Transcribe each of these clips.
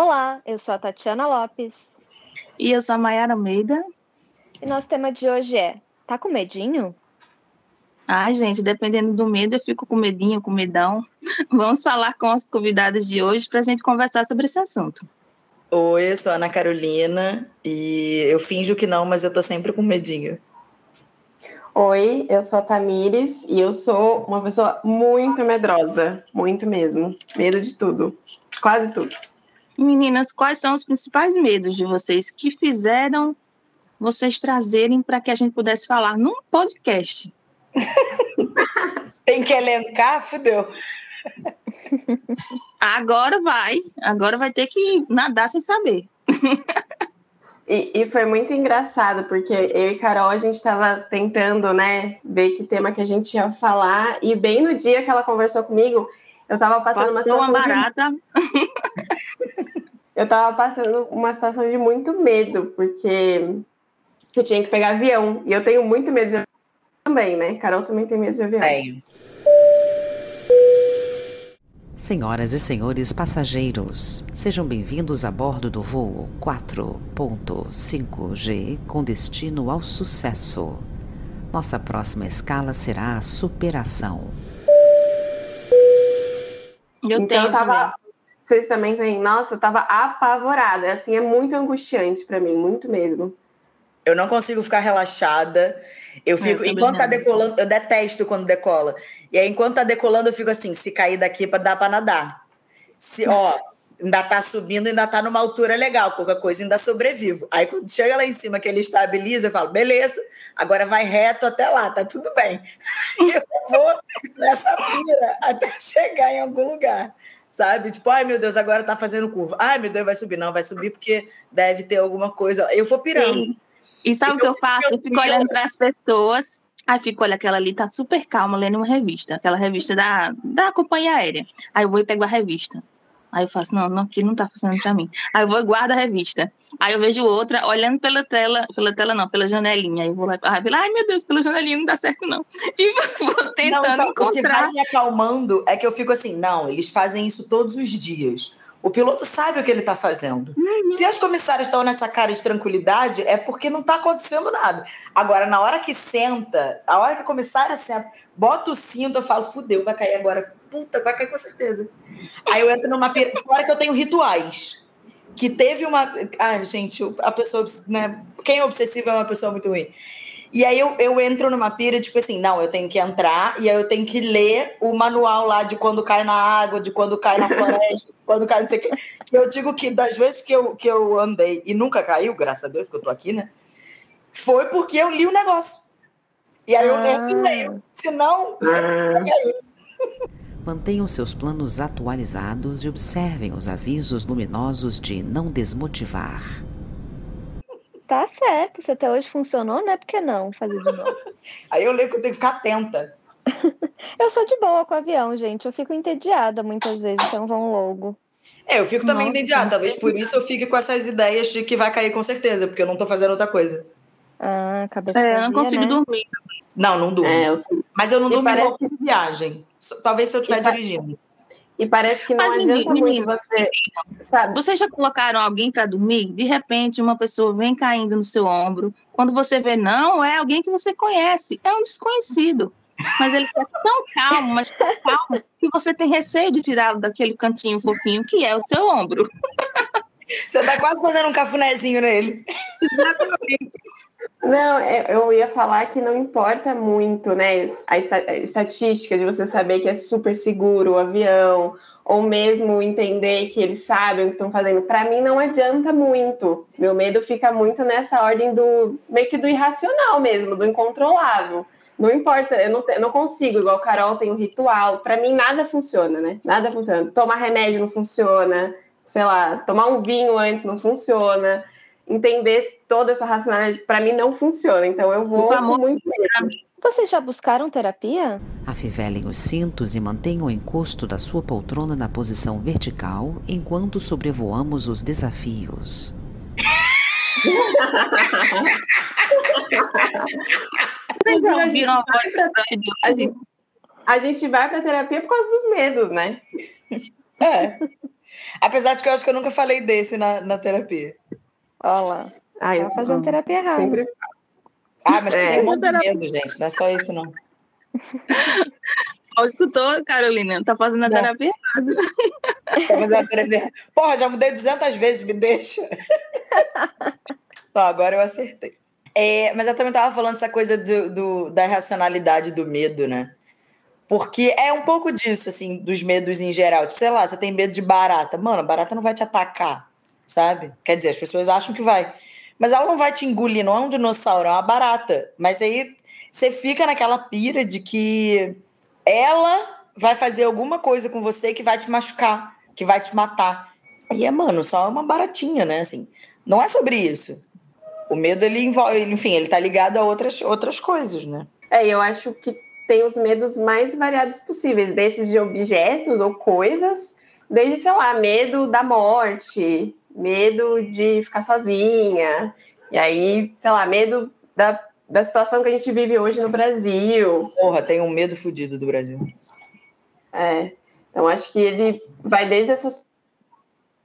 Olá, eu sou a Tatiana Lopes. E eu sou a Mayara Almeida. E nosso tema de hoje é: tá com medinho? Ai, gente, dependendo do medo, eu fico com medinho, com medão. Vamos falar com as convidadas de hoje para a gente conversar sobre esse assunto. Oi, eu sou a Ana Carolina e eu finjo que não, mas eu tô sempre com medinho. Oi, eu sou a Tamires e eu sou uma pessoa muito medrosa, muito mesmo. Medo de tudo, quase tudo. Meninas, quais são os principais medos de vocês que fizeram vocês trazerem para que a gente pudesse falar num podcast? Tem que elencar, fudeu. Agora vai, agora vai ter que nadar sem saber. E, e, foi muito engraçado, porque eu e Carol, a gente estava tentando, né, ver que tema que a gente ia falar, e bem no dia que ela conversou comigo, eu estava passando Passou uma situação. Uma barata. De... eu estava passando uma situação de muito medo, porque eu tinha que pegar avião, e eu tenho muito medo de avião também, né? Carol também tem medo de avião. Tenho. Senhoras e senhores passageiros, sejam bem-vindos a bordo do voo 4.5G com destino ao sucesso. Nossa próxima escala será a superação. Eu então, eu tava. Vocês também têm. Nossa, eu tava apavorada. Assim, é muito angustiante para mim, muito mesmo. Eu não consigo ficar relaxada. Eu é, fico, eu enquanto tá decolando, eu detesto quando decola. E aí, enquanto tá decolando, eu fico assim: se cair daqui, dá para nadar. Se, ó, ainda tá subindo, ainda tá numa altura legal, qualquer coisa ainda sobrevivo. Aí, quando chega lá em cima, que ele estabiliza, eu falo: beleza, agora vai reto até lá, tá tudo bem. E eu vou nessa pira até chegar em algum lugar. Sabe? Tipo, ai meu Deus, agora tá fazendo curva. Ai meu Deus, vai subir. Não, vai subir porque deve ter alguma coisa. Eu vou pirando. Sim. E sabe o que eu faço? Eu fico olhando para as pessoas. Aí fico, olha, aquela ali tá super calma lendo uma revista, aquela revista da, da companhia aérea. Aí eu vou e pego a revista. Aí eu faço, não, não aqui não tá funcionando para mim. Aí eu vou e guardo a revista. Aí eu vejo outra, olhando pela tela, pela tela não, pela janelinha. Aí eu vou lá, ai meu Deus, pela janelinha não dá certo não. E vou tentando não, então, encontrar. O que vai me acalmando é que eu fico assim, não, eles fazem isso todos os dias. O piloto sabe o que ele está fazendo. Uhum. Se as comissárias estão nessa cara de tranquilidade, é porque não está acontecendo nada. Agora, na hora que senta, a hora que a comissária senta, bota o cinto, eu falo, fudeu, vai cair agora. Puta, vai cair com certeza. Aí eu entro numa. Fora que eu tenho rituais. Que teve uma. Ah, gente, a pessoa. Né? Quem é obsessivo é uma pessoa muito ruim. E aí eu, eu entro numa pira, tipo assim, não, eu tenho que entrar e aí eu tenho que ler o manual lá de quando cai na água, de quando cai na floresta, quando cai não sei o quê. Eu digo que das vezes que eu, que eu andei e nunca caiu, graças a Deus, porque eu tô aqui, né? Foi porque eu li o negócio. E aí eu ah. leio. Senão, ah. caiu. Mantenham seus planos atualizados e observem os avisos luminosos de não desmotivar. Tá certo, se até hoje funcionou, não é porque não fazer de novo. Aí eu lembro que eu tenho que ficar atenta. eu sou de boa com o avião, gente. Eu fico entediada muitas vezes, então vão logo. É, eu fico também Nossa, entediada. Talvez por isso eu fique com essas ideias de que vai cair com certeza, porque eu não tô fazendo outra coisa. Ah, cabeça. É, eu não consigo né? dormir. Não, não durmo. É, eu... Mas eu não durmo parece... em viagem. Talvez se eu estiver dirigindo. E parece que não Mas, adianta menino, muito você, sabe? Vocês já colocaram alguém para dormir? De repente, uma pessoa vem caindo no seu ombro. Quando você vê, não, é alguém que você conhece, é um desconhecido. Mas ele está tão calmo, mas tão calmo, que você tem receio de tirá-lo daquele cantinho fofinho que é o seu ombro. Você está quase fazendo um cafunézinho nele. Exatamente. Não, é, eu ia falar que não importa muito, né? A estatística de você saber que é super seguro o avião, ou mesmo entender que eles sabem o que estão fazendo. Para mim, não adianta muito. Meu medo fica muito nessa ordem do meio que do irracional mesmo, do incontrolável. Não importa, eu não, eu não consigo, igual Carol tem um ritual. Para mim, nada funciona, né? Nada funciona. Tomar remédio não funciona. Sei lá, tomar um vinho antes não funciona entender toda essa racionalidade, para mim não funciona. Então eu vou com muito medo. Vocês já buscaram terapia? Afivelem os cintos e mantenham o encosto da sua poltrona na posição vertical enquanto sobrevoamos os desafios. então, a, gente a, gente, a gente vai para terapia por causa dos medos, né? É. Apesar de que eu acho que eu nunca falei desse na, na terapia. Olha lá. Ah, eu fazer uma terapia errada. sempre Ah, mas É. tem um monte de medo, gente. Não é só isso, não. Ó, escutou, Carolina? Tá fazendo a Não. terapia. Tá fazendo a terapia. Porra, já mudei 200 vezes, me deixa. Tá, agora eu acertei. É, mas eu também tava falando essa coisa do, do- da irracionalidade do medo, né? Porque é um pouco disso, assim, dos medos em geral. Tipo, sei lá, você tem medo de barata. Mano, a barata não vai te atacar, sabe? Quer dizer, as pessoas acham que vai. Mas ela não vai te engolir, não é um dinossauro, é uma barata. Mas aí você fica naquela pira de que ela vai fazer alguma coisa com você que vai te machucar, que vai te matar. E é, mano, só uma baratinha, né? Assim, não é sobre isso. O medo, ele envolve, enfim, ele tá ligado a outras, outras coisas, né? É, eu acho que tem os medos mais variados possíveis, desses de objetos ou coisas, desde, sei lá, medo da morte, medo de ficar sozinha, e aí, sei lá, medo da, da situação que a gente vive hoje no Brasil. Porra, tem um medo fudido do Brasil. É, então acho que ele vai desde essas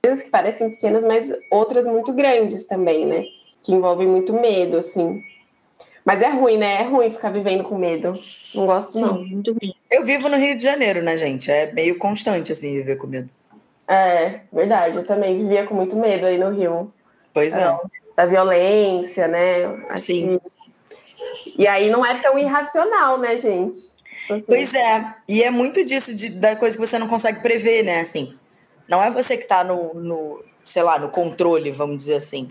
coisas que parecem pequenas, mas outras muito grandes também, né? Que envolvem muito medo, assim. Mas é ruim, né? É ruim ficar vivendo com medo. Não gosto, não. Sim, muito bem. Eu vivo no Rio de Janeiro, né, gente? É meio constante, assim, viver com medo. É, verdade. Eu também vivia com muito medo aí no Rio. Pois é. É. Da violência, né? Acho Sim. que- E aí não é tão irracional, né, gente? Tipo assim, Pois é. E é muito disso, de- da coisa que você não consegue prever, né? Assim, não é você que tá no, no, sei lá, no controle, vamos dizer assim.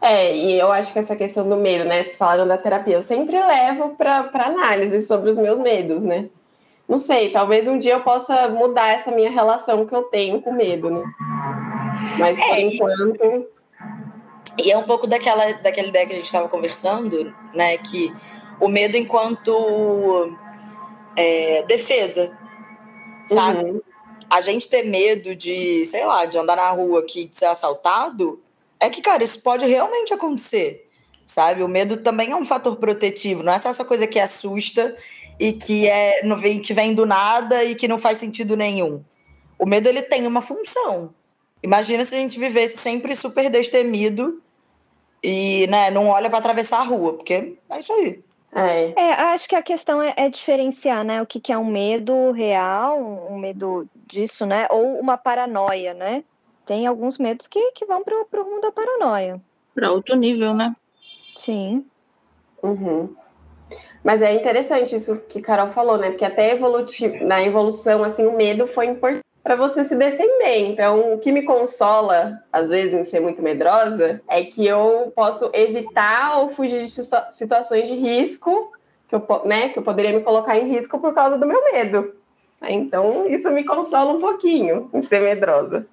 É, e eu acho que essa questão do medo, né? Vocês falaram da terapia, eu sempre levo para análise sobre os meus medos, né? Não sei, talvez um dia eu possa mudar essa minha relação que eu tenho com medo, né? Mas por É, enquanto. E é um pouco daquela, daquela ideia que a gente estava conversando, né? Que o medo enquanto é, defesa, sabe? Uhum. A gente ter medo de, sei lá, de andar na rua aqui, de ser assaltado, é que, cara, isso pode realmente acontecer, sabe? O medo também é um fator protetivo, não é só essa coisa que assusta e que, é, não vem, que vem do nada e que não faz sentido nenhum. O medo, ele tem uma função. Imagina se a gente vivesse sempre super destemido e né, não olha para atravessar a rua, porque é isso aí. É. É, acho que a questão é, é diferenciar, né? O que, que é um medo real, um medo disso, né? Ou uma paranoia, né? Tem alguns medos que, que vão pro, pro rumo da paranoia. Para outro nível, né? Sim. Uhum. Mas é interessante isso que Carol falou, né? Porque até evoluti- na evolução, assim, o medo foi importante para você se defender. Então, o que me consola, às vezes, em ser muito medrosa, é que eu posso evitar ou fugir de situa- situações de risco, que eu, né, que eu poderia me colocar em risco por causa do meu medo. Então, isso me consola um pouquinho em ser medrosa.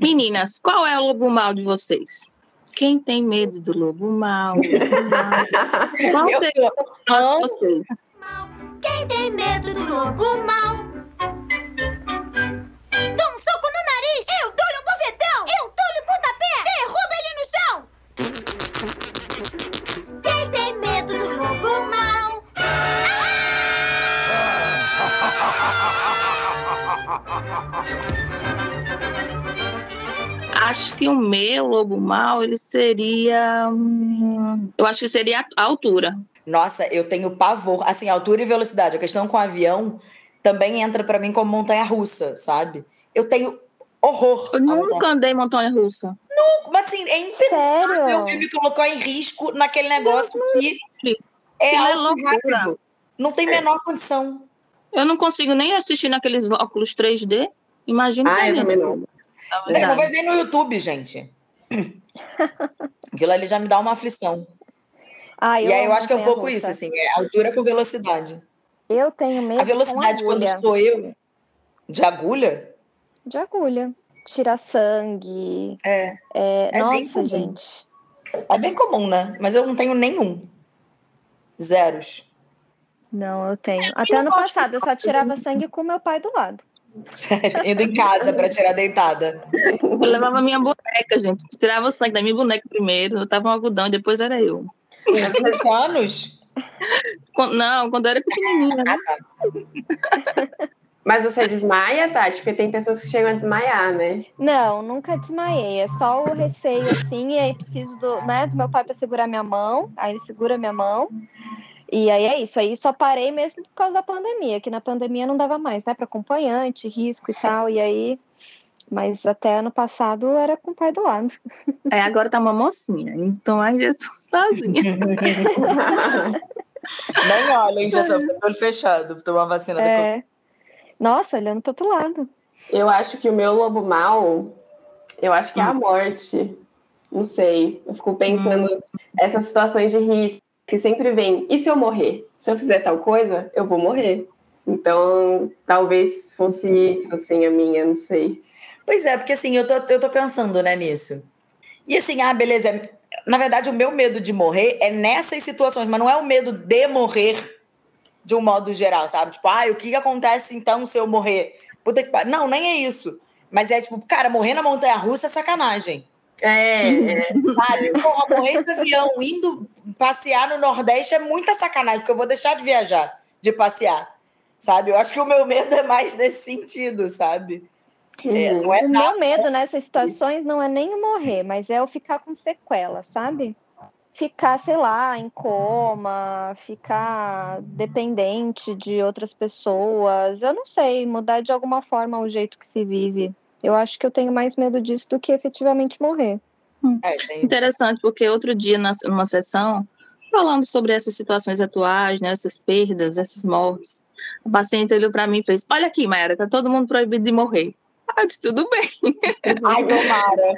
Meninas, qual é o lobo mal de vocês? Quem tem medo do lobo mal? Qual seria de vocês? Quem tem medo do lobo mal? Acho que o meu lobo mal, ele seria. hum, Eu acho que seria a altura. Nossa, eu tenho pavor. Assim, altura e velocidade. A questão com o avião também entra pra mim como montanha russa, sabe? Eu tenho horror. Eu nunca andei em montanha russa. Mas assim, é impensável Sério? que me colocou em risco naquele negócio que é é algo loucura. rápido. Não tem menor condição. Eu não consigo nem assistir naqueles óculos 3D. Imagina Ah, eu que também não. Eu não vejo nem no YouTube, gente. Aquilo ali já me dá uma aflição. Ah, e aí eu acho que é um pouco isso, assim, é altura com velocidade. Eu tenho medo A velocidade, quando sou eu, de agulha, De agulha. Tira sangue. é, É... É Nossa, gente. é bem comum, né? Mas eu não tenho nenhum. Zeros. Não, eu tenho. Até ano passado, eu só tirava sangue com meu pai do lado. Sério, indo em casa pra tirar deitada. Eu levava minha boneca, gente. Tirava o sangue da minha boneca primeiro. Eu tava um algodão e depois era eu. Com 20 anos? Quando- Não, quando eu era pequenininha. Né? Ah, tá. Mas você desmaia, Tati? Porque tem pessoas que chegam a desmaiar, né? Não, nunca desmaiei. É só o receio, assim, e aí preciso do, né, do meu pai para segurar minha mão. Aí ele segura minha mão. E aí é isso. Aí só parei mesmo por causa da pandemia, que na pandemia não dava mais, né? Para acompanhante, risco e tal. E aí. Mas até ano passado era com o pai do lado. É, agora tá uma mocinha, então ainda estou sozinha. Nem olha, hein, já só com o olho fechado, tomar vacina da É. Nossa, olhando pro outro lado. Eu acho que o meu lobo mal, eu acho que é a morte. Não sei. Eu fico pensando essas situações de risco que sempre vem. E se eu morrer? Se eu fizer tal coisa, eu vou morrer. Então, talvez fosse isso, assim, a minha, não sei. Pois é, porque assim, eu tô, eu tô pensando, né, nisso. E assim, ah, beleza. Na verdade, o meu medo de morrer é nessas situações, mas não é o medo de morrer de um modo geral, sabe? Tipo, ah, o que, acontece então se eu morrer? Puta que. Não, nem é isso. Mas é tipo, cara, morrer na montanha russa é sacanagem. É, é. Sabe? Porra, morrer de avião indo passear no Nordeste é muita sacanagem, porque eu vou deixar de viajar, de passear. Sabe? Eu acho que o meu medo é mais nesse sentido, sabe? É, não é O nada. meu medo nessas situações não é nem o morrer, mas é eu ficar com sequela, sabe? Ficar, sei lá, em coma, ficar dependente de outras pessoas. Eu não sei, mudar de alguma forma o jeito que se vive. Eu acho que eu tenho mais medo disso do que efetivamente morrer. É, tem- Interessante, porque outro dia, na- numa sessão, falando sobre essas situações atuais, né, essas perdas, essas mortes, a paciente olhou para mim e fez: Olha aqui, Mayara, tá todo mundo proibido de morrer. Eu disse: Tudo bem. Ai, tomara.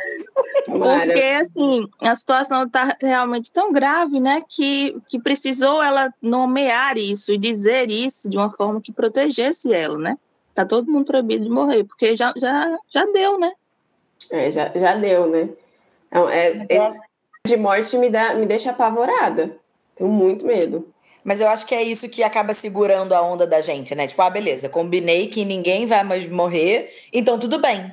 Tomara. Porque, assim, a situação está realmente tão grave, né, que, que precisou ela nomear isso e dizer isso de uma forma que protegesse ela, né? Tá todo mundo proibido de morrer, porque já, já, já deu, né? É, já, já deu, né? Então, é, é- de morte me, dá, me deixa apavorada. Tenho muito medo. Mas eu acho que é isso que acaba segurando a onda da gente, né? Tipo, ah, beleza, combinei que ninguém vai mais morrer, então tudo bem.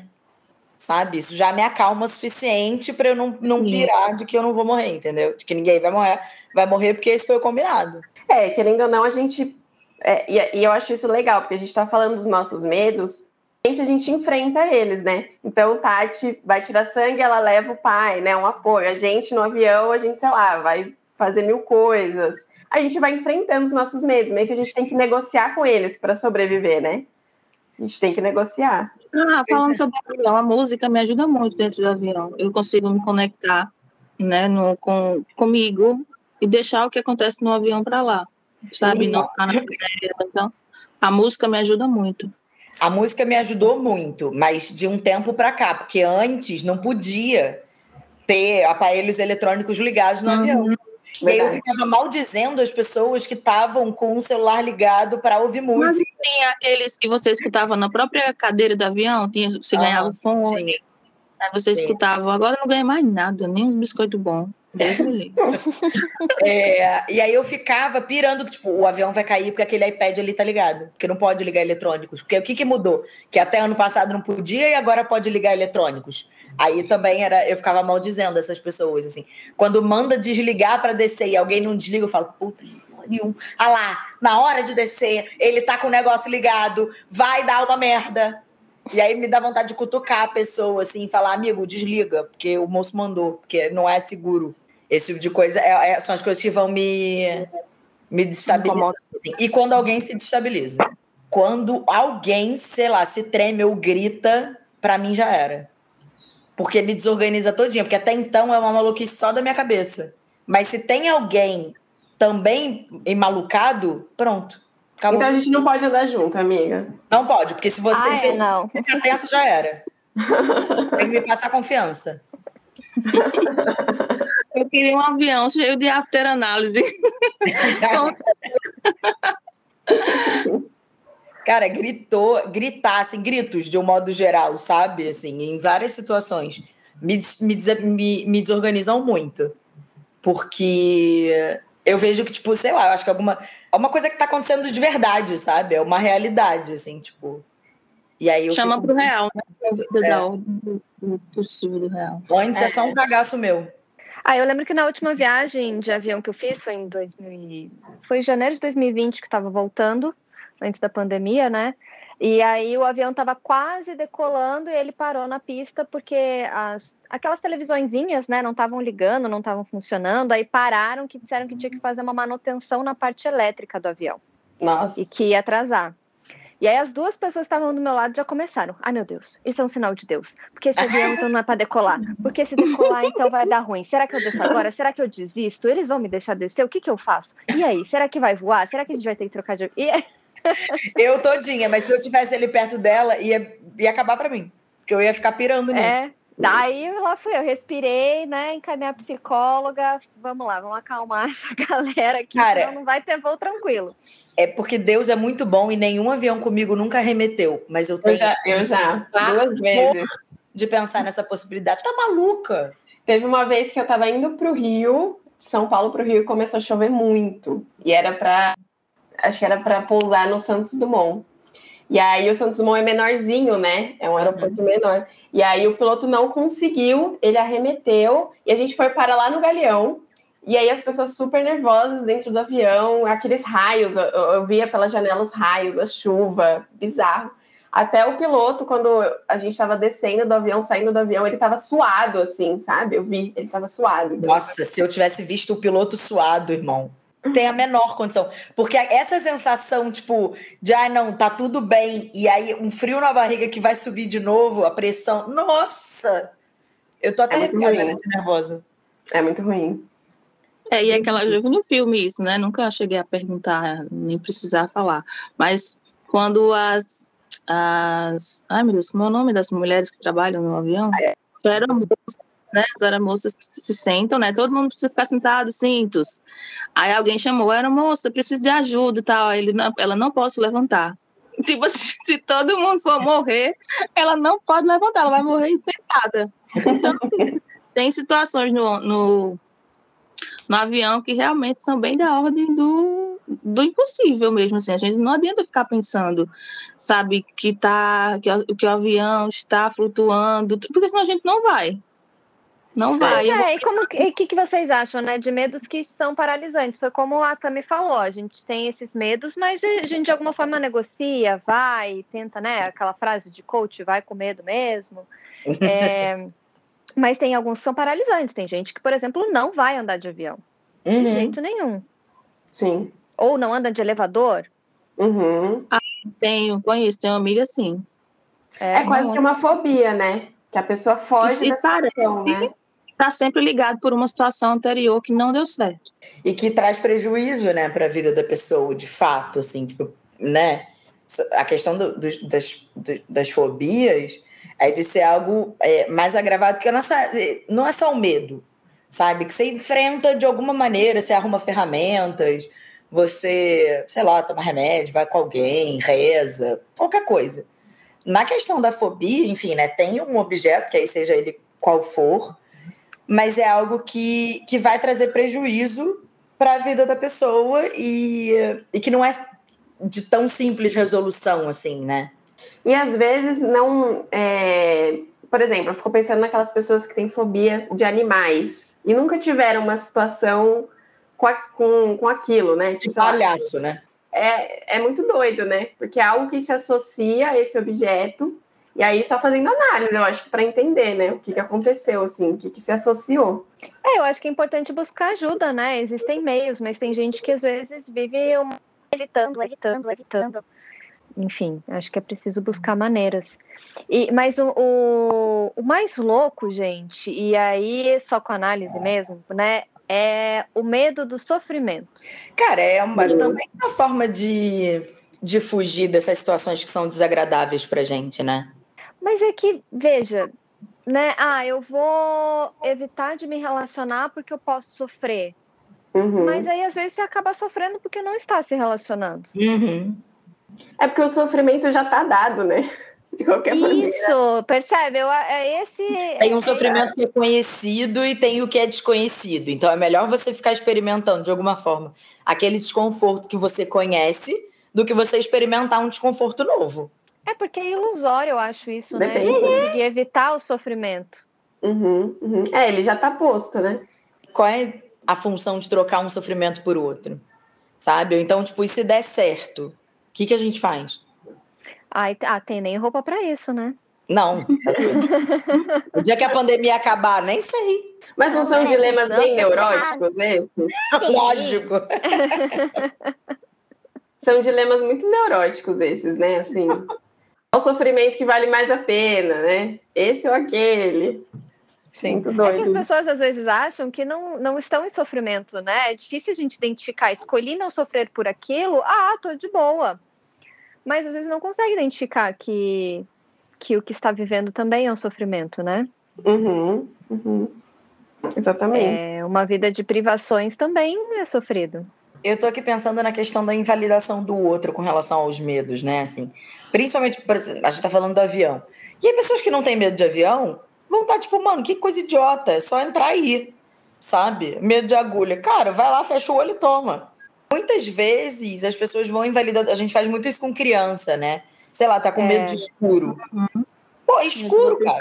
Sabe? Isso já me acalma o suficiente pra eu não, não Sim. pirar de que eu não vou morrer, entendeu? De que ninguém vai morrer, vai morrer porque esse foi o combinado. É, querendo ou não, a gente. É, e, e eu acho isso legal, porque a gente tá falando dos nossos medos, a gente, a gente enfrenta eles, né? Então, Tati vai tirar sangue, ela leva o pai, né? Um apoio. A gente no avião, a gente, sei lá, vai fazer mil coisas. A gente vai enfrentando os nossos medos, meio que a gente tem que negociar com eles para sobreviver, né? A gente tem que negociar. Ah, falando é. sobre o avião, a música me ajuda muito dentro do avião. Eu consigo me conectar, né, no, com, comigo e deixar o que acontece no avião para lá, sabe? Não ficar na. Então, a música me ajuda muito. A música me ajudou muito, mas de um tempo pra cá, porque antes não podia ter aparelhos eletrônicos ligados no Uhum. avião. E aí eu Verdade. ficava maldizendo as pessoas que estavam com o celular ligado para ouvir Mas música. tinha aqueles que você escutava na própria cadeira do avião, tinha, você Ah, ganhava fone, Tinha. aí você Sim. escutava. Agora não ganhei mais nada, nem um biscoito bom. É, e aí eu ficava pirando que, tipo, o avião vai cair porque aquele iPad ali tá ligado. Porque não pode ligar eletrônicos. Porque o que, que mudou? Que até ano passado não podia e agora pode ligar eletrônicos. Aí também era, eu ficava maldizendo essas pessoas, assim. Quando manda desligar para descer e alguém não desliga, eu falo, puta pariu. Ah lá, na hora de descer, ele tá com o negócio ligado, vai dar uma merda. E aí me dá vontade de cutucar a pessoa, assim, falar, amigo, desliga, porque o moço mandou, porque não é seguro. Esse tipo de coisa é- é- são as coisas que vão me, me destabilizar. assim. E quando alguém se destabiliza. Quando alguém, sei lá, se treme ou grita, pra mim já era. Porque me desorganiza todinha. Porque até então é uma maluquice só da minha cabeça. Mas se tem alguém também malucado, pronto. Acabou. Então a gente não pode andar junto, amiga. Não pode, porque se você ah, se é, não. ficar tensa, já era. Tem que me passar confiança. Eu queria um avião cheio de after-análise. Cara, gritou, gritar, assim, gritos de um modo geral, sabe? Assim, em várias situações. Me, me, me, desorganizam muito. Porque eu vejo que, tipo, sei lá, eu acho que alguma. É uma coisa que tá acontecendo de verdade, sabe? É uma realidade, assim, tipo. E aí eu Chama fico- pro real, né? É. Ordem do- do possível do real. Antes é só um cagaço meu. Ah, eu lembro que na última viagem de avião que eu fiz foi em 2000, e- foi em janeiro de 2020 que estava voltando, antes da pandemia, né? E aí o avião estava quase decolando e ele parou na pista porque as, aquelas televisõezinhas, né, não estavam ligando, não estavam funcionando. Aí pararam que disseram que tinha que fazer uma manutenção na parte elétrica do avião Nossa. e que ia atrasar. E aí as duas pessoas que estavam do meu lado já começaram. Ai, meu Deus, isso é um sinal de Deus. Porque esse avião então não é para decolar. Porque se decolar, então vai dar ruim. Será que eu desço agora? Será que eu desisto? Eles vão me deixar descer? O que, que eu faço? E aí, será que vai voar? Será que a gente vai ter que trocar de. E... Eu todinha, mas se eu tivesse ele perto dela, ia, ia acabar pra mim. Porque eu ia ficar pirando nisso. É. Daí lá fui eu, respirei, né? Encaminhei a psicóloga. Vamos lá, vamos acalmar essa galera aqui, Cara, senão não vai ter voo tranquilo. É porque Deus é muito bom e nenhum avião comigo nunca arremeteu. Mas eu Eu tenho já, eu já duas vezes. de pensar nessa possibilidade. Tá maluca? Teve uma vez que eu tava indo pro Rio, de São Paulo pro Rio, e começou a chover muito. E era pra. Acho que era pra pousar no Santos Dumont. E aí o Santos Dumont é menorzinho, né? É um aeroporto menor. E aí o piloto não conseguiu, ele arremeteu, e a gente foi para lá no Galeão. E aí as pessoas super nervosas dentro do avião, aqueles raios, eu, eu- eu via pela janela os raios, a chuva, bizarro. Até o piloto, quando a gente estava descendo do avião, saindo do avião, ele estava suado, assim, sabe? Eu vi, ele estava suado. Nossa, se eu tivesse visto o piloto suado, irmão. Tem a menor condição. Porque essa sensação, tipo, de ai, não, tá tudo bem, e aí um frio na barriga que vai subir de novo, a pressão. Nossa! Eu tô até É arrepiada ruim. né, de nervosa. É muito ruim. É, e aquela, eu vi no filme isso, né? Nunca cheguei a perguntar, nem precisar falar. Mas quando as. as ai, meu Deus, como é o nome das mulheres que trabalham no avião? As aeromoças, né? As aeromoças se sentam, né? Todo mundo precisa ficar sentado, cintos. Aí alguém chamou, aeromoça, preciso de ajuda e tal. Ele não, ela não pode se levantar. Tipo assim, se todo mundo for morrer, ela não pode levantar, ela vai morrer sentada. Então, assim, tem situações no, no, no avião que realmente são bem da ordem do, do impossível mesmo, assim, a gente não adianta ficar pensando, sabe, que tá, que, que o avião está flutuando, porque senão a gente não vai, não vai. Eu vou- É, e como que, que, vocês acham, né? De medos que são paralisantes. Foi como a Tami falou, a gente tem esses medos, mas a gente de alguma forma negocia, vai, tenta, né? Aquela frase de coach, vai com medo mesmo. É, mas tem alguns que são paralisantes. Tem gente que, por exemplo, não vai andar de avião. De Uhum. jeito nenhum. Sim. Ou não anda de elevador. Uhum. tenho, conheço, tenho uma amiga assim. É, quase não que uma fobia, né? Que a pessoa foge E da situação, parece- né? Está sempre ligado por uma situação anterior que não deu certo. E que traz prejuízo, né, para a vida da pessoa, de fato, assim, tipo, né? A questão do- dos- das, do- das fobias é de ser algo é, mais agravado, que nossa, não é só o medo, sabe? Que você enfrenta de alguma maneira, você arruma ferramentas, você, sei lá, toma remédio, vai com alguém, reza, qualquer coisa. Na questão da fobia, enfim, né, tem um objeto, que aí seja ele qual for, mas é algo que, que vai trazer prejuízo para a vida da pessoa e, e que não é de tão simples resolução assim, né? E às vezes não. é, Por exemplo, eu fico pensando naquelas pessoas que têm fobia de animais e nunca tiveram uma situação com, a- com, com aquilo, né? Tipo, palhaço, né? é, é muito doido, né? Porque é algo que se associa a esse objeto, e aí só fazendo análise, eu acho que para entender, né? O que, que aconteceu, assim, o que, que se associou. É, eu acho que é importante buscar ajuda, né? Existem meios, mas tem gente que às vezes vive uma- evitando, evitando, evitando. Enfim, acho que é preciso buscar maneiras. E, mas o, o, o mais louco, gente, e aí só com análise mesmo, né? É o medo do sofrimento. Cara, é uma, também uma forma de, de fugir dessas situações que são desagradáveis pra gente, né? Mas é que, veja, né? Ah, eu vou evitar de me relacionar porque eu posso sofrer. Uhum. Mas aí, às vezes, você acaba sofrendo porque não está se relacionando. Uhum. É porque o sofrimento já tá dado, né? De qualquer maneira. Isso, percebe? Eu, é esse. Tem um sofrimento que é conhecido e tem o que é desconhecido. Então é melhor você ficar experimentando de alguma forma aquele desconforto que você conhece do que você experimentar um desconforto novo. É porque é ilusório, eu acho isso, né? Depende. Conseguir evitar o sofrimento. Uhum, uhum. É, ele já tá posto, né? Qual é a função de trocar um sofrimento por outro? Sabe? Então, tipo, e se der certo, o que, que a gente faz? Ai, ah, tem nem roupa pra isso, né? Não. o dia que a pandemia acabar, nem sei. Mas não são Não, dilemas não, bem não. neuróticos esses? Lógico. São dilemas muito neuróticos esses, né? Assim, o sofrimento que vale mais a pena, né? Esse ou aquele. Sim. Muito É que as pessoas às vezes acham que não, não estão em sofrimento, né? É difícil a gente identificar. Escolhi não sofrer por aquilo, ah, tô de boa. Mas às vezes não consegue identificar que, que o que está vivendo também é um sofrimento, né? Uhum, uhum. Exatamente. É, uma vida de privações também é sofrido. Eu tô aqui pensando na questão da invalidação do outro com relação aos medos, né? Assim, principalmente, por exemplo, a gente tá falando do avião. E aí, pessoas que não têm medo de avião vão estar tipo, mano, que coisa idiota, é só entrar aí, sabe? Medo de agulha. Cara, vai lá, fecha o olho e toma. Muitas vezes as pessoas vão invalidando. A gente faz muito isso com criança, né? Sei lá, tá com É. medo de escuro. Pô, escuro, cara.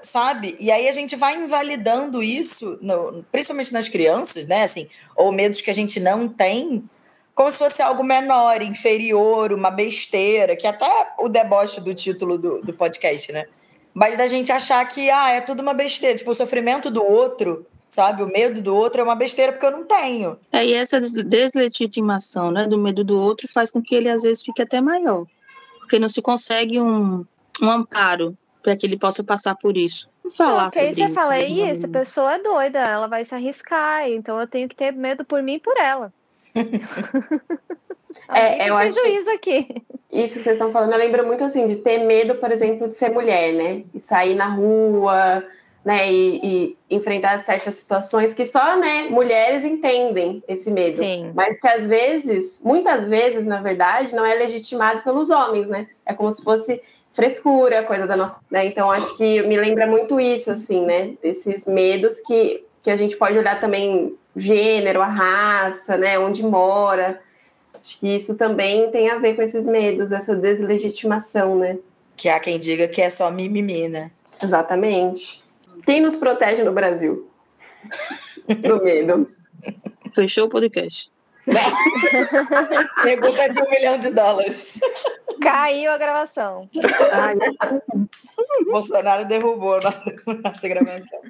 Sabe? E aí a gente vai invalidando isso, no- principalmente nas crianças, né? Assim, ou medos que a gente não tem, como se fosse algo menor, inferior, uma besteira, que até o deboche do título do, do podcast, né? Mas da gente achar que, ah, é tudo uma besteira. Tipo, o sofrimento do outro, sabe? O medo do outro é uma besteira porque eu não tenho. É, e essa des- deslegitimação né, do medo do outro faz com que ele às vezes fique até maior. Porque não se consegue um, um amparo para que ele possa passar por isso. Falar aí sobre você isso, fala, né, "Ih, essa Maria? pessoa é doida, ela vai se arriscar, então eu tenho que ter medo por mim e por ela. É, eu tem acho que- juízo aqui. Isso que vocês estão falando, eu lembro muito assim de ter medo, por exemplo, de ser mulher, né? E sair na rua, né? E, e enfrentar certas situações que só, né, mulheres entendem esse medo. Sim. Mas que às vezes, muitas vezes, na verdade, não é legitimado pelos homens, né? É como se fosse frescura, coisa da nossa. Né? Então, acho que me lembra muito isso, assim, né? Desses medos que, que a gente pode olhar também gênero, a raça, né? Onde mora. Acho que isso também tem a ver com esses medos, essa deslegitimação, né? Que há quem diga que é só mimimi, né? Exatamente. Quem nos protege no Brasil? Do medo. Fechou o podcast. Pergunta de um milhão de dólares. Caiu a gravação. Ai, Bolsonaro derrubou a nossa, nossa gravação.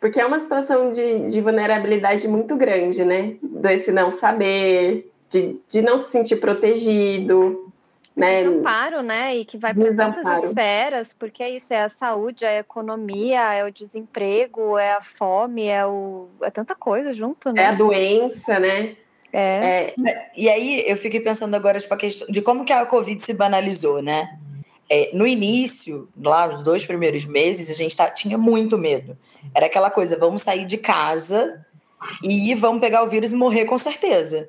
Porque é uma situação de, de vulnerabilidade muito grande, né? Desse não saber, de, de não se sentir protegido, né? Desamparo, né? E que vai para tantas esferas, porque é isso, é a saúde, é a economia, é o desemprego, é a fome, é o. É tanta coisa junto, É a né? doença, né? É. É, E aí eu fiquei pensando agora tipo, a questão de como que a Covid se banalizou, né? É, no início, lá nos dois primeiros meses, a gente tá- tinha muito medo. Era aquela coisa, vamos sair de casa e vamos pegar o vírus e morrer com certeza.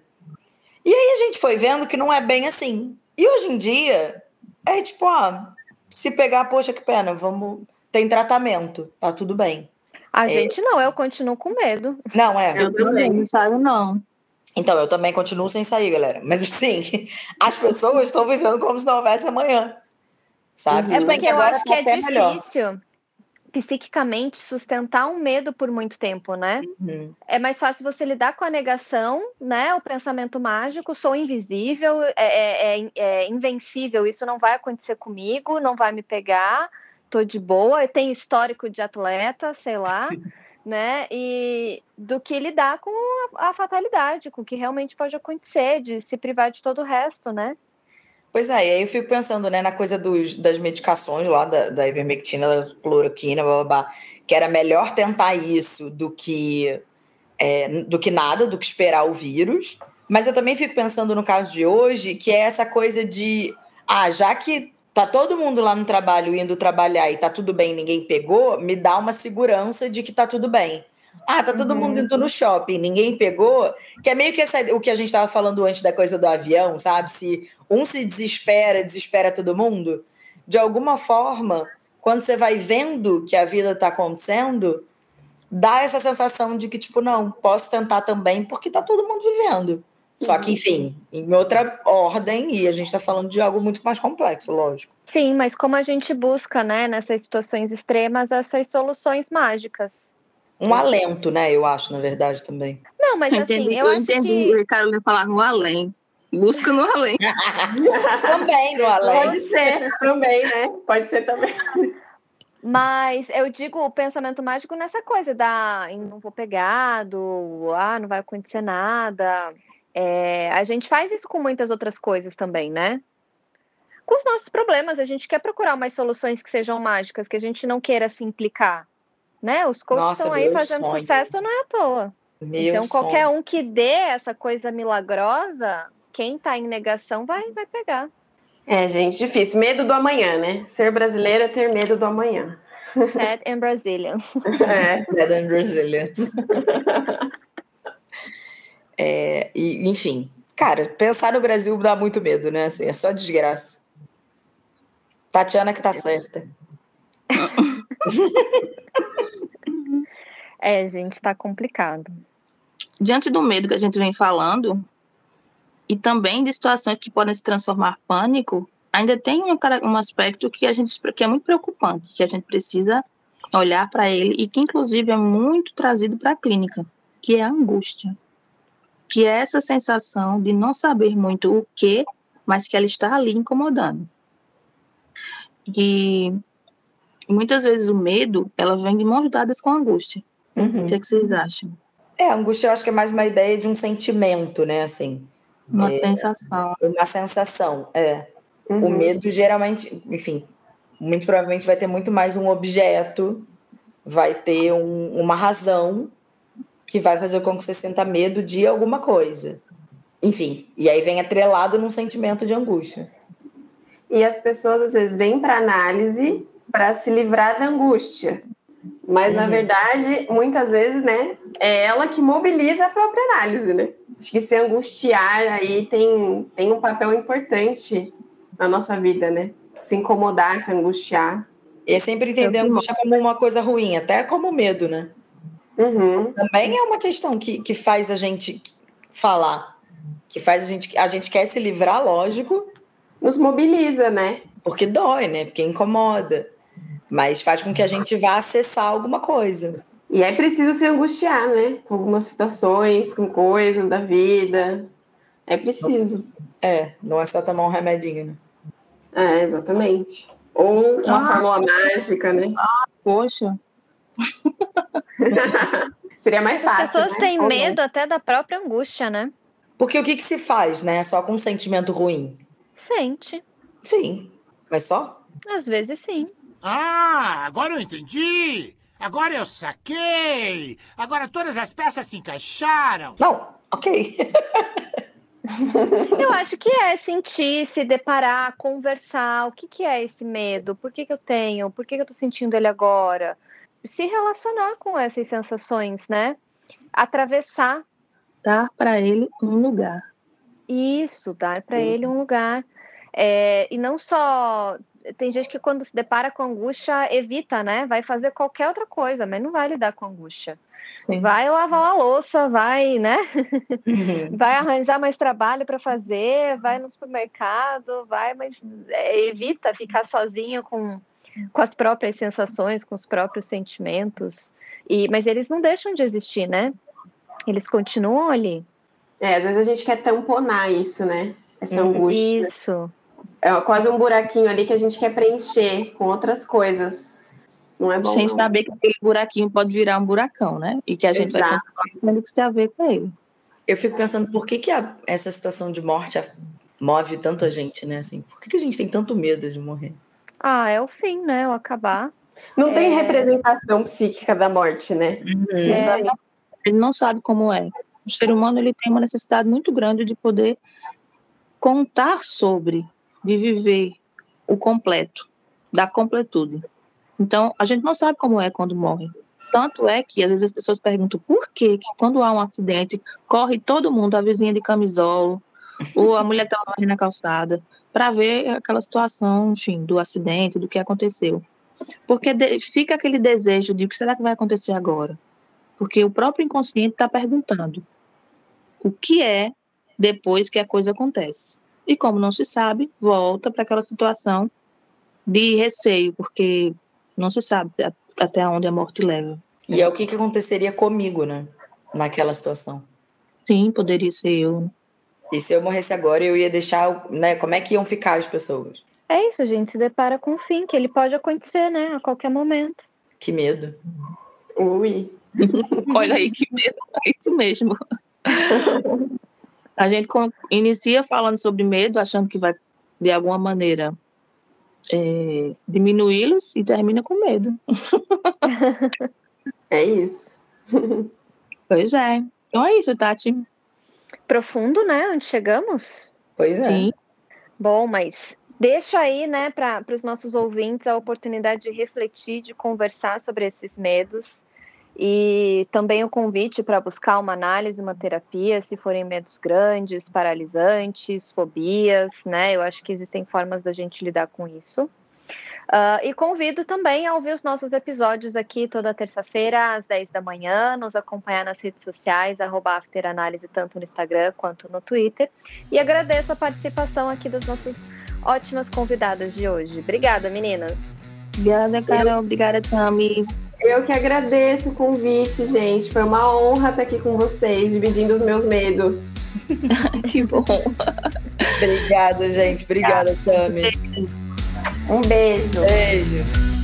E aí a gente foi vendo que não é bem assim. E hoje em dia, é tipo, ah, se pegar, poxa, que pena, vamos. Tem tratamento, tá tudo bem. A É. gente não, eu continuo com medo. Não, é. eu também não saio, não. Então, eu também continuo sem sair, galera. Mas assim, as pessoas estão vivendo como se não houvesse amanhã. Sabe? É porque eu agora acho que tá é até melhor. difícil psiquicamente sustentar um medo por muito tempo, né? Uhum. É mais fácil você lidar com a negação, né? O pensamento mágico, sou invisível, é, é- é- é invencível, isso não vai acontecer comigo, não vai me pegar, tô de boa, eu tenho histórico de atleta, sei lá, né? E do que lidar com a, a fatalidade, com o que realmente pode acontecer, de se privar de todo o resto, né? Pois é, e aí eu fico pensando, né, na coisa dos, das medicações lá, da, da ivermectina, da cloroquina, blá, blá, blá, que era melhor tentar isso do que, é, do que nada, do que esperar o vírus. Mas eu também fico pensando no caso de hoje, que é essa coisa de, ah, já que tá todo mundo lá no trabalho indo trabalhar e tá tudo bem, ninguém pegou, me dá uma segurança de que tá tudo bem. Ah, tá todo Uhum. mundo indo no shopping, ninguém pegou, que é meio que essa- o que a gente estava falando antes da coisa do avião, sabe? Se um se desespera, desespera todo mundo. De alguma forma, quando você vai vendo que a vida está acontecendo, dá essa sensação de que, tipo, não, posso tentar também, porque tá todo mundo vivendo. Só que, enfim, em outra ordem, e a gente está falando de algo muito mais complexo, lógico. Sim, mas como a gente busca, né, nessas situações extremas, essas soluções mágicas. Um alento, né? Eu acho, na verdade, também. Não, mas Eu assim, entendi, eu, eu acho entendi que a Carolina falar no além. Busca no além. Também no além. Pode ser também, né? Pode ser também. Mas eu digo o pensamento mágico nessa coisa da "Ih, não vou pegar, do ah, não vai acontecer nada. É, a gente faz isso com muitas outras coisas também, né? Com os nossos problemas, a gente quer procurar umas soluções que sejam mágicas, que a gente não queira se implicar. Né? Os coaches estão aí fazendo sonho. sucesso não é à toa. Meu então, qualquer sonho. um que dê essa coisa milagrosa, quem tá em negação vai, vai pegar. É, gente, difícil. Medo do amanhã, né? Ser brasileiro é ter medo do amanhã. Sad and Brazilian. É. Dead and Brazilian. É, e, enfim, cara, pensar no Brasil dá muito medo, né? Assim, é só desgraça. Tatiana que tá certa. É, gente, tá complicado. Diante do medo que a gente vem falando, e também de situações que podem se transformar em pânico, ainda tem um, um aspecto que a gente que é muito preocupante, que a gente precisa olhar para ele e que inclusive é muito trazido para a clínica, que é a angústia, que é essa sensação de não saber muito o que, mas que ela está ali incomodando. E muitas vezes o medo, ela vem de mãos dadas com a angústia. Uhum. O que, é que vocês acham? É, angústia eu acho que é mais uma ideia de um sentimento, né? Assim, Uma É. sensação. uma sensação. É. O Uhum. medo geralmente, enfim, muito provavelmente vai ter muito mais um objeto, vai ter um- uma razão que vai fazer com que você sinta medo de alguma coisa. Enfim, e aí vem atrelado num sentimento de angústia. E as pessoas às vezes vêm para análise para se livrar da angústia. Mas na Uhum. verdade, muitas vezes, né, é ela que mobiliza a própria análise, né? Acho que se angustiar aí tem, tem um papel importante na nossa vida, né? Se incomodar, se angustiar. E é sempre entender a Eu angústia como uma coisa ruim, até como medo, né? Uhum. Também é uma questão que, que faz a gente falar, que faz a gente. A gente quer se livrar, lógico, Nos mobiliza, né? porque dói, né? Porque incomoda. Mas faz com que a gente vá acessar alguma coisa. E é preciso se angustiar, né? Com algumas situações, com coisas da vida. É preciso. É, não é só tomar um remedinho, né? É, exatamente. Ou uma Ah. fórmula mágica, né? Poxa, Seria mais As fácil. pessoas né? têm Ou não. medo até da própria angústia, né? Porque o que, que se faz, né? Só com um sentimento ruim? Sente. Sim. Mas só? Às vezes sim. Ah, agora eu entendi! Agora eu saquei! Agora todas as peças se encaixaram! Não, ok. Eu acho que é sentir, se deparar, conversar. O que, que é esse medo? Por que, que eu tenho? Por que, que eu tô sentindo ele agora? Se relacionar com essas sensações, né? Atravessar dar para ele um lugar. isso, dar para ele um lugar. É, e não só. Tem gente que quando se depara com angústia, evita, né? Vai fazer qualquer outra coisa, mas não vai lidar com angústia. Sim. Vai lavar uma louça, vai, né? Uhum. vai arranjar mais trabalho para fazer, vai no supermercado, vai, mas é, evita ficar sozinho com, com as próprias sensações, com os próprios sentimentos. E, mas eles não deixam de existir, né? Eles continuam ali. É, às vezes a gente quer tamponar isso, né? Essa Uhum. angústia. Isso. É quase um buraquinho ali que a gente quer preencher com outras coisas. Não é bom. sem não. saber que aquele buraquinho pode virar um buracão, né? E que a gente vai Exato. continuar tendo que se a ver com ele. Eu fico pensando por que, que a- essa situação de morte move tanto a gente, né? Assim, por que, que a gente tem tanto medo de morrer? Ah, é o fim, né? O acabar. Não tem É. representação psíquica da morte, né? É, Ele não sabe como é. O ser humano ele tem uma necessidade muito grande de poder contar sobre, de viver o completo, da completude. Então, a gente não sabe como é quando morre. Tanto é que, às vezes, as pessoas perguntam por que, que quando há um acidente, corre todo mundo, a vizinha de camisolo, ou a mulher que estava morrendo na calçada, para ver aquela situação, enfim, do acidente, do que aconteceu. Porque fica aquele desejo de o que será que vai acontecer agora? Porque o próprio inconsciente está perguntando o que é depois que a coisa acontece. E como não se sabe, volta para aquela situação de receio, porque não se sabe até onde a morte leva. E é o que, que aconteceria comigo, né? Naquela situação. Sim, poderia ser eu. E se eu morresse agora, eu ia deixar, né? Como é que iam ficar as pessoas? É isso, gente. Se depara com o fim, que ele pode acontecer, né? A qualquer momento. Que medo. Ui. Olha aí que medo, é isso mesmo. A gente inicia falando sobre medo, achando que vai, de alguma maneira, é, diminuí-los e termina com medo. É isso. Pois é. Então é isso, Tati. Profundo, né? Onde chegamos? Pois é. Sim. Bom, mas deixa aí, né, para os nossos ouvintes a oportunidade de refletir, de conversar sobre esses medos e também o convite para buscar uma análise, uma terapia, se forem medos grandes, paralisantes, fobias, né? Eu acho que existem formas da gente lidar com isso. Ah, e convido também a ouvir os nossos episódios aqui toda terça-feira, às 10 da manhã, nos acompanhar nas redes sociais, afteranálise, tanto no Instagram quanto no Twitter. E agradeço a participação aqui das nossas ótimas convidadas de hoje. Obrigada, meninas. Obrigada, Carol. Obrigada, Tami. Eu que agradeço o convite, gente. Foi uma honra estar aqui com vocês, dividindo os meus medos. Que bom. Obrigada, gente. Obrigada, Tami. Um beijo. Beijo.